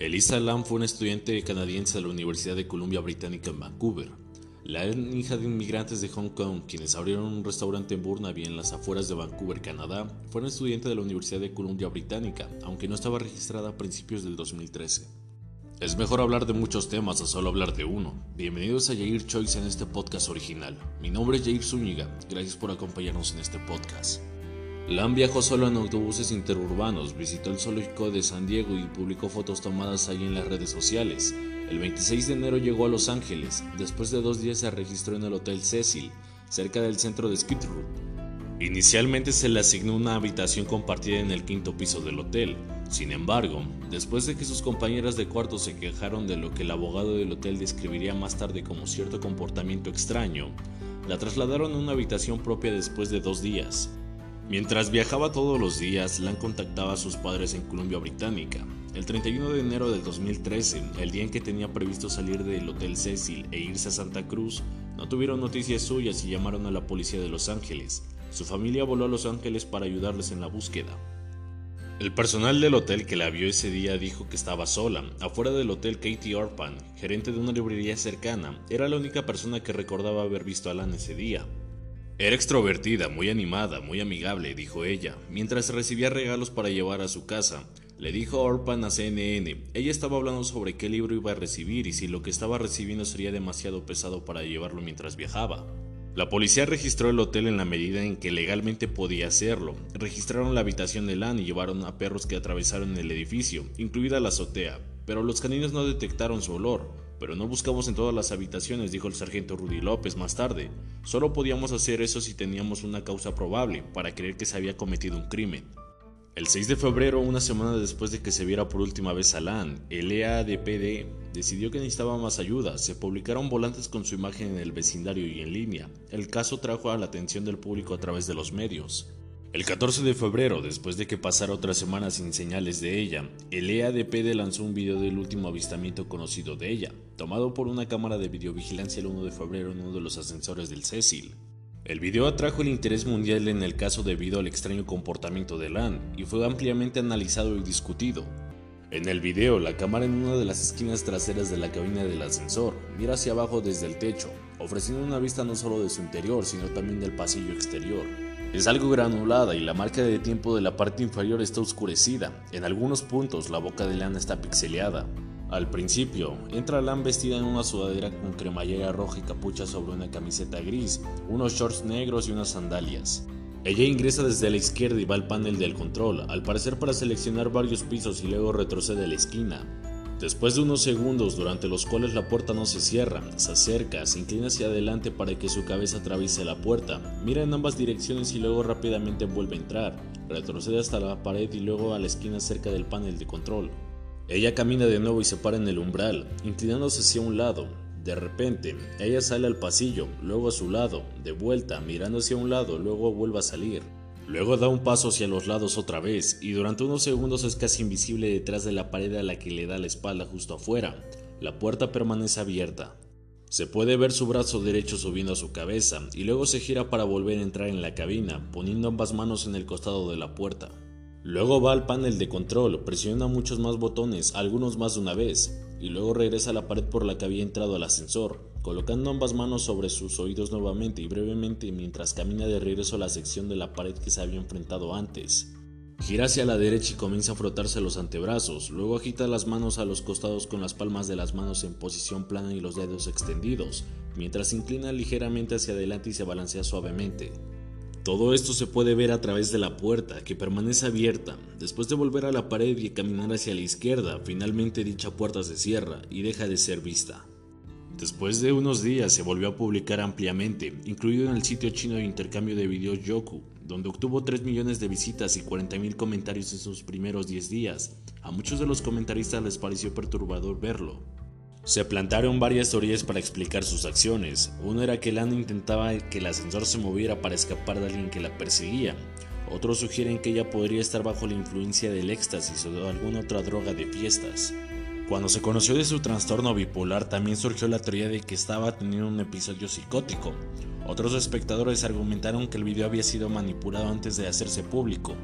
Elisa Lam fue una estudiante canadiense de la Universidad de Columbia Británica en Vancouver. La hija de inmigrantes de Hong Kong, quienes abrieron un restaurante en Burnaby en las afueras de Vancouver, Canadá, fue una estudiante de la Universidad de Columbia Británica, aunque no estaba registrada a principios del 2013. Es mejor hablar de muchos temas a solo hablar de uno. Bienvenidos a Jair Choice en este podcast original. Mi nombre es Jair Zúñiga. Gracias por acompañarnos en este podcast. Lam viajó solo en autobuses interurbanos, visitó el zoológico de San Diego y publicó fotos tomadas ahí en las redes sociales. El 26 de enero llegó a Los Ángeles. Después de dos días se registró en el Hotel Cecil, cerca del centro de Skid Row. Inicialmente se le asignó una habitación compartida en el quinto piso del hotel. Sin embargo, después de que sus compañeras de cuarto se quejaron de lo que el abogado del hotel describiría más tarde como cierto comportamiento extraño, la trasladaron a una habitación propia después de dos días. Mientras viajaba todos los días, Lan contactaba a sus padres en Columbia Británica. El 31 de enero del 2013, el día en que tenía previsto salir del Hotel Cecil e irse a Santa Cruz, no tuvieron noticias suyas y llamaron a la policía de Los Ángeles. Su familia voló a Los Ángeles para ayudarles en la búsqueda. El personal del hotel que la vio ese día dijo que estaba sola. Afuera del hotel, Katie Orpan, gerente de una librería cercana, era la única persona que recordaba haber visto a Lan ese día. Era extrovertida, muy animada, muy amigable, dijo ella, mientras recibía regalos para llevar a su casa. Le dijo Orpan a CNN, ella estaba hablando sobre qué libro iba a recibir y si lo que estaba recibiendo sería demasiado pesado para llevarlo mientras viajaba. La policía registró el hotel en la medida en que legalmente podía hacerlo. Registraron la habitación de Lan y llevaron a perros que atravesaron el edificio, incluida la azotea, pero los caninos no detectaron su olor. Pero no buscamos en todas las habitaciones, dijo el sargento Rudy López más tarde. Solo podíamos hacer eso si teníamos una causa probable para creer que se había cometido un crimen. El 6 de febrero, una semana después de que se viera por última vez a Lan, el EADPD decidió que necesitaba más ayuda. Se publicaron volantes con su imagen en el vecindario y en línea. El caso trajo a la atención del público a través de los medios. El 14 de febrero, después de que pasara otra semana sin señales de ella, el EADPD lanzó un video del último avistamiento conocido de ella, tomado por una cámara de videovigilancia el 1 de febrero en uno de los ascensores del Cecil. El video atrajo el interés mundial en el caso debido al extraño comportamiento de Lan y fue ampliamente analizado y discutido. En el video, la cámara en una de las esquinas traseras de la cabina del ascensor mira hacia abajo desde el techo, ofreciendo una vista no solo de su interior, sino también del pasillo exterior. Es algo granulada y la marca de tiempo de la parte inferior está oscurecida. En algunos puntos la boca de Lan está pixeleada. Al principio, entra Lan vestida en una sudadera con cremallera roja y capucha sobre una camiseta gris, unos shorts negros y unas sandalias. Ella ingresa desde la izquierda y va al panel del control, al parecer para seleccionar varios pisos y luego retrocede a la esquina. Después de unos segundos durante los cuales la puerta no se cierra, se acerca, se inclina hacia adelante para que su cabeza atraviese la puerta, mira en ambas direcciones y luego rápidamente vuelve a entrar, retrocede hasta la pared y luego a la esquina cerca del panel de control. Ella camina de nuevo y se para en el umbral, inclinándose hacia un lado. De repente, ella sale al pasillo, luego a su lado, de vuelta, mirando hacia un lado, luego vuelve a salir. Luego da un paso hacia los lados otra vez y durante unos segundos es casi invisible detrás de la pared a la que le da la espalda justo afuera. La puerta permanece abierta. Se puede ver su brazo derecho subiendo a su cabeza y luego se gira para volver a entrar en la cabina, poniendo ambas manos en el costado de la puerta. Luego va al panel de control, presiona muchos más botones, algunos más de una vez, y luego regresa a la pared por la que había entrado al ascensor colocando ambas manos sobre sus oídos nuevamente y brevemente mientras camina de regreso a la sección de la pared que se había enfrentado antes. Gira hacia la derecha y comienza a frotarse los antebrazos, luego agita las manos a los costados con las palmas de las manos en posición plana y los dedos extendidos, mientras se inclina ligeramente hacia adelante y se balancea suavemente. Todo esto se puede ver a través de la puerta, que permanece abierta. Después de volver a la pared y caminar hacia la izquierda, finalmente dicha puerta se cierra y deja de ser vista. Después de unos días se volvió a publicar ampliamente, incluido en el sitio chino de intercambio de videos Yoku, donde obtuvo 3 millones de visitas y 40.000 comentarios en sus primeros 10 días. A muchos de los comentaristas les pareció perturbador verlo. Se plantaron varias teorías para explicar sus acciones. Uno era que Lan intentaba que el ascensor se moviera para escapar de alguien que la perseguía. Otros sugieren que ella podría estar bajo la influencia del éxtasis o de alguna otra droga de fiestas. Cuando se conoció de su trastorno bipolar también surgió la teoría de que estaba teniendo un episodio psicótico. Otros espectadores argumentaron que el video había sido manipulado antes de hacerse público.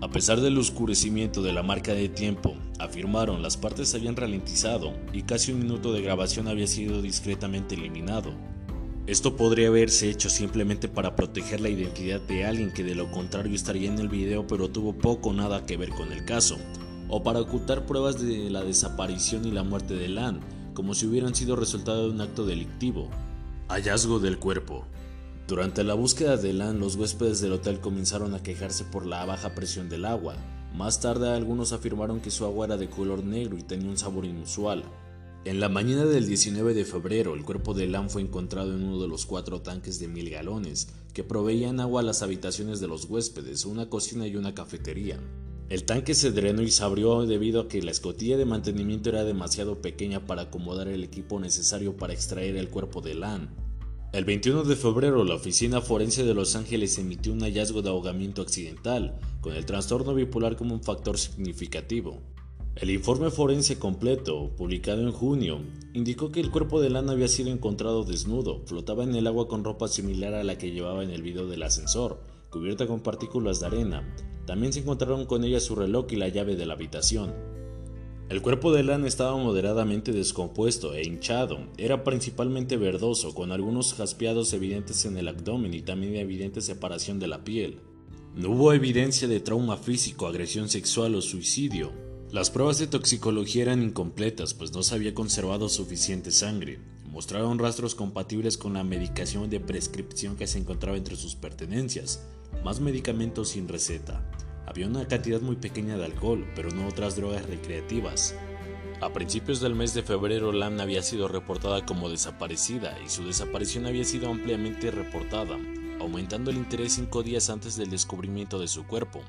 A pesar del oscurecimiento de la marca de tiempo, afirmaron las partes habían ralentizado y casi un minuto de grabación había sido discretamente eliminado. Esto podría haberse hecho simplemente para proteger la identidad de alguien que de lo contrario estaría en el video pero tuvo poco o nada que ver con el caso, o para ocultar pruebas de la desaparición y la muerte de Lan, como si hubieran sido resultado de un acto delictivo. Hallazgo del cuerpo. Durante la búsqueda de Lan, los huéspedes del hotel comenzaron a quejarse por la baja presión del agua. Más tarde algunos afirmaron que su agua era de color negro y tenía un sabor inusual. En la mañana del 19 de febrero, el cuerpo de Lan fue encontrado en uno de los cuatro tanques de mil galones que proveían agua a las habitaciones de los huéspedes, una cocina y una cafetería. El tanque se drenó y se abrió debido a que la escotilla de mantenimiento era demasiado pequeña para acomodar el equipo necesario para extraer el cuerpo de Lan. El 21 de febrero, la Oficina Forense de Los Ángeles emitió un hallazgo de ahogamiento accidental, con el trastorno bipolar como un factor significativo. El informe forense completo, publicado en junio, indicó que el cuerpo de Lana había sido encontrado desnudo, flotaba en el agua con ropa similar a la que llevaba en el video del ascensor, cubierta con partículas de arena. También se encontraron con ella su reloj y la llave de la habitación. El cuerpo de Lan estaba moderadamente descompuesto e hinchado, era principalmente verdoso, con algunos jaspeados evidentes en el abdomen y también evidente separación de la piel. No hubo evidencia de trauma físico, agresión sexual o suicidio. Las pruebas de toxicología eran incompletas, pues no se había conservado suficiente sangre. Mostraron rastros compatibles con la medicación de prescripción que se encontraba entre sus pertenencias, más medicamentos sin receta. Había una cantidad muy pequeña de alcohol, pero no otras drogas recreativas. A principios del mes de febrero, Lam había sido reportada como desaparecida y su desaparición había sido ampliamente reportada, aumentando el interés cinco días antes del descubrimiento de su cuerpo.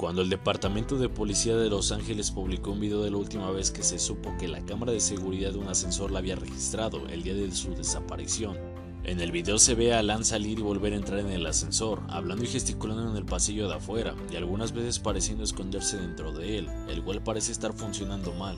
Cuando el Departamento de Policía de Los Ángeles publicó un video de la última vez que se supo que la cámara de seguridad de un ascensor la había registrado el día de su desaparición, en el video se ve a Alan salir y volver a entrar en el ascensor, hablando y gesticulando en el pasillo de afuera, y algunas veces pareciendo esconderse dentro de él, el cual parece estar funcionando mal.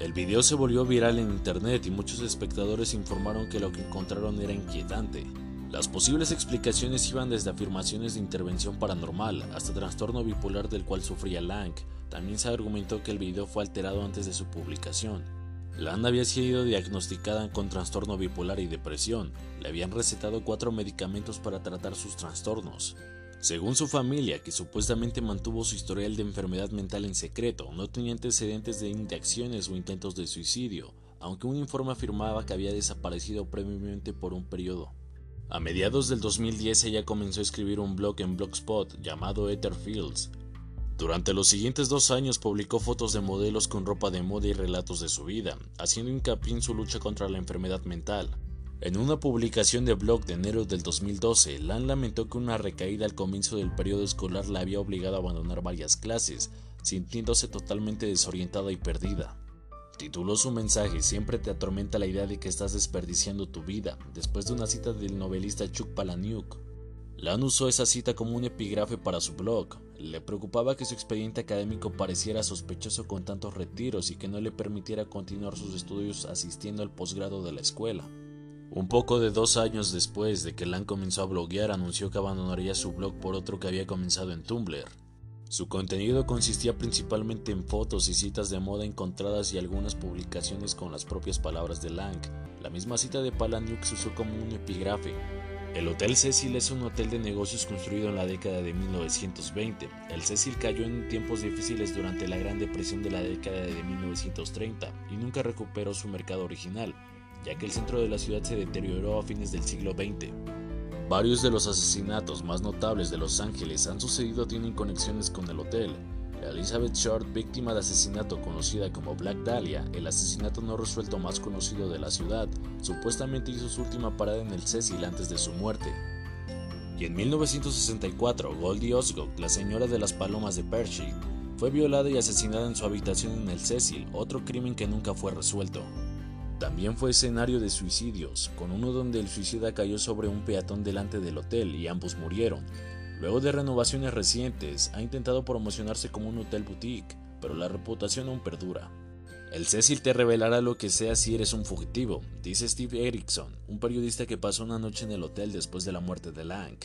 El video se volvió viral en internet y muchos espectadores informaron que lo que encontraron era inquietante. Las posibles explicaciones iban desde afirmaciones de intervención paranormal hasta trastorno bipolar del cual sufría Lang. También se argumentó que el video fue alterado antes de su publicación. Land había sido diagnosticada con trastorno bipolar y depresión. Le habían recetado cuatro medicamentos para tratar sus trastornos. Según su familia, que supuestamente mantuvo su historial de enfermedad mental en secreto, no tenía antecedentes de indicciones o intentos de suicidio, aunque un informe afirmaba que había desaparecido previamente por un periodo. A mediados del 2010 ella comenzó a escribir un blog en Blogspot llamado Etherfields, durante los siguientes dos años publicó fotos de modelos con ropa de moda y relatos de su vida, haciendo hincapié en su lucha contra la enfermedad mental. En una publicación de blog de enero del 2012, Lan lamentó que una recaída al comienzo del periodo escolar la había obligado a abandonar varias clases, sintiéndose totalmente desorientada y perdida. Tituló su mensaje Siempre te atormenta la idea de que estás desperdiciando tu vida, después de una cita del novelista Chuck Palahniuk. Lan usó esa cita como un epígrafe para su blog. Le preocupaba que su expediente académico pareciera sospechoso con tantos retiros y que no le permitiera continuar sus estudios asistiendo al posgrado de la escuela. Un poco de dos años después de que Lan comenzó a bloguear, anunció que abandonaría su blog por otro que había comenzado en Tumblr. Su contenido consistía principalmente en fotos y citas de moda encontradas y algunas publicaciones con las propias palabras de Lang. La misma cita de Palahniuk se usó como un epígrafe, el Hotel Cecil es un hotel de negocios construido en la década de 1920. El Cecil cayó en tiempos difíciles durante la Gran Depresión de la década de 1930 y nunca recuperó su mercado original, ya que el centro de la ciudad se deterioró a fines del siglo XX. Varios de los asesinatos más notables de Los Ángeles han sucedido tienen conexiones con el hotel, Elizabeth Short, víctima de asesinato conocida como Black Dahlia, el asesinato no resuelto más conocido de la ciudad, supuestamente hizo su última parada en el Cecil antes de su muerte. Y en 1964, Goldie Osgood, la señora de las palomas de Percy, fue violada y asesinada en su habitación en el Cecil, otro crimen que nunca fue resuelto. También fue escenario de suicidios, con uno donde el suicida cayó sobre un peatón delante del hotel y ambos murieron, Luego de renovaciones recientes, ha intentado promocionarse como un hotel boutique, pero la reputación aún perdura. El Cecil te revelará lo que sea si eres un fugitivo, dice Steve Erickson, un periodista que pasó una noche en el hotel después de la muerte de Lang.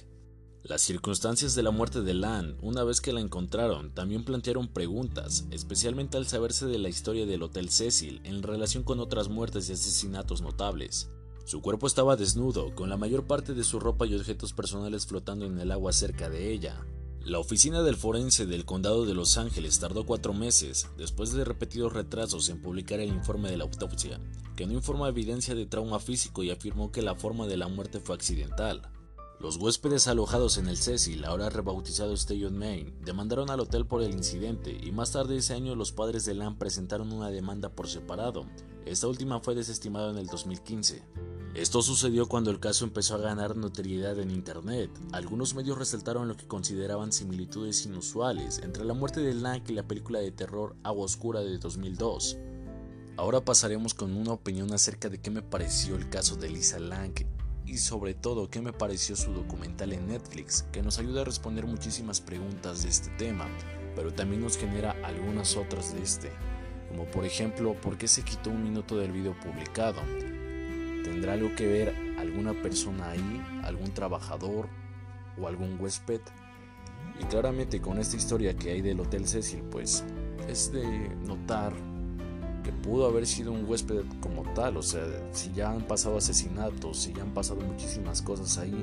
Las circunstancias de la muerte de Lan, una vez que la encontraron, también plantearon preguntas, especialmente al saberse de la historia del Hotel Cecil en relación con otras muertes y asesinatos notables. Su cuerpo estaba desnudo, con la mayor parte de su ropa y objetos personales flotando en el agua cerca de ella. La oficina del forense del condado de Los Ángeles tardó cuatro meses, después de repetidos retrasos, en publicar el informe de la autopsia, que no informa evidencia de trauma físico y afirmó que la forma de la muerte fue accidental. Los huéspedes alojados en el Cecil, ahora rebautizado Station Main, demandaron al hotel por el incidente y más tarde ese año los padres de Lam presentaron una demanda por separado. Esta última fue desestimada en el 2015. Esto sucedió cuando el caso empezó a ganar notoriedad en Internet. Algunos medios resaltaron lo que consideraban similitudes inusuales entre la muerte de Lang y la película de terror Agua Oscura de 2002. Ahora pasaremos con una opinión acerca de qué me pareció el caso de Lisa Lang y sobre todo qué me pareció su documental en Netflix, que nos ayuda a responder muchísimas preguntas de este tema, pero también nos genera algunas otras de este, como por ejemplo, ¿por qué se quitó un minuto del video publicado? ¿Tendrá algo que ver alguna persona ahí, algún trabajador o algún huésped? Y claramente con esta historia que hay del Hotel Cecil, pues es de notar que pudo haber sido un huésped como tal, o sea, si ya han pasado asesinatos, si ya han pasado muchísimas cosas ahí,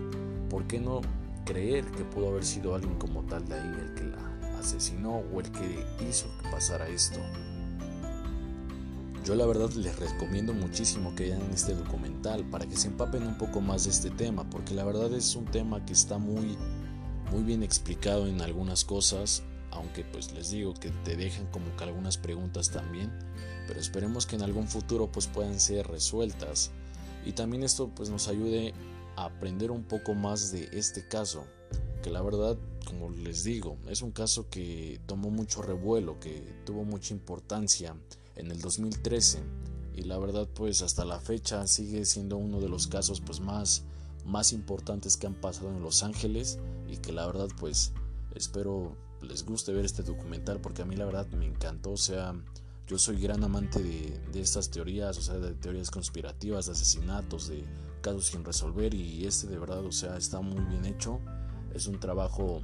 ¿por qué no creer que pudo haber sido alguien como tal de ahí el que la asesinó o el que hizo que pasara esto? Yo la verdad les recomiendo muchísimo que vean este documental para que se empapen un poco más de este tema, porque la verdad es un tema que está muy muy bien explicado en algunas cosas, aunque pues les digo que te dejan como que algunas preguntas también pero esperemos que en algún futuro pues puedan ser resueltas. Y también esto pues nos ayude a aprender un poco más de este caso que la verdad como les digo es un caso que tomó mucho revuelo que tuvo mucha importancia en el 2013 y la verdad pues hasta la fecha sigue siendo uno de los casos pues más más importantes que han pasado en Los Ángeles. Y que la verdad pues espero les guste ver este documental porque a mí la verdad me encantó o sea yo soy gran amante de, estas teorías, o sea, de teorías conspirativas, de asesinatos, de casos sin resolver y este de verdad, o sea, está muy bien hecho. Es un trabajo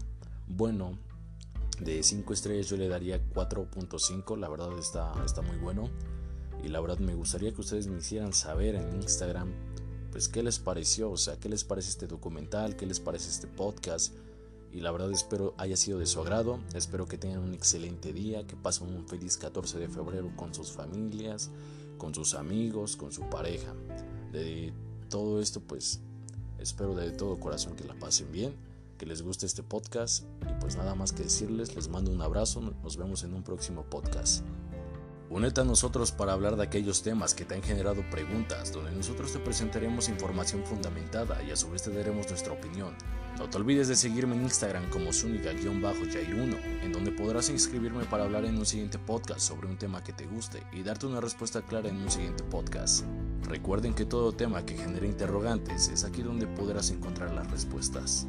bueno. De 5 estrellas yo le daría 4.5, la verdad está, está muy bueno. Y la verdad me gustaría que ustedes me hicieran saber en Instagram, pues qué les pareció, o sea, qué les parece este documental, qué les parece este podcast y la verdad espero haya sido de su agrado, espero que tengan un excelente día, que pasen un feliz 14 de febrero con sus familias, con sus amigos, con su pareja. De todo esto pues espero de todo corazón que la pasen bien, que les guste este podcast y pues nada más que decirles, les mando un abrazo, nos vemos en un próximo podcast. Únete a nosotros para hablar de aquellos temas que te han generado preguntas, donde nosotros te presentaremos información fundamentada y a su vez te daremos nuestra opinión. No te olvides de seguirme en Instagram como Zuniga-Jair1, en donde podrás inscribirme para hablar en un siguiente podcast sobre un tema que te guste y darte una respuesta clara en un siguiente podcast. Recuerden que todo tema que genere interrogantes es aquí donde podrás encontrar las respuestas.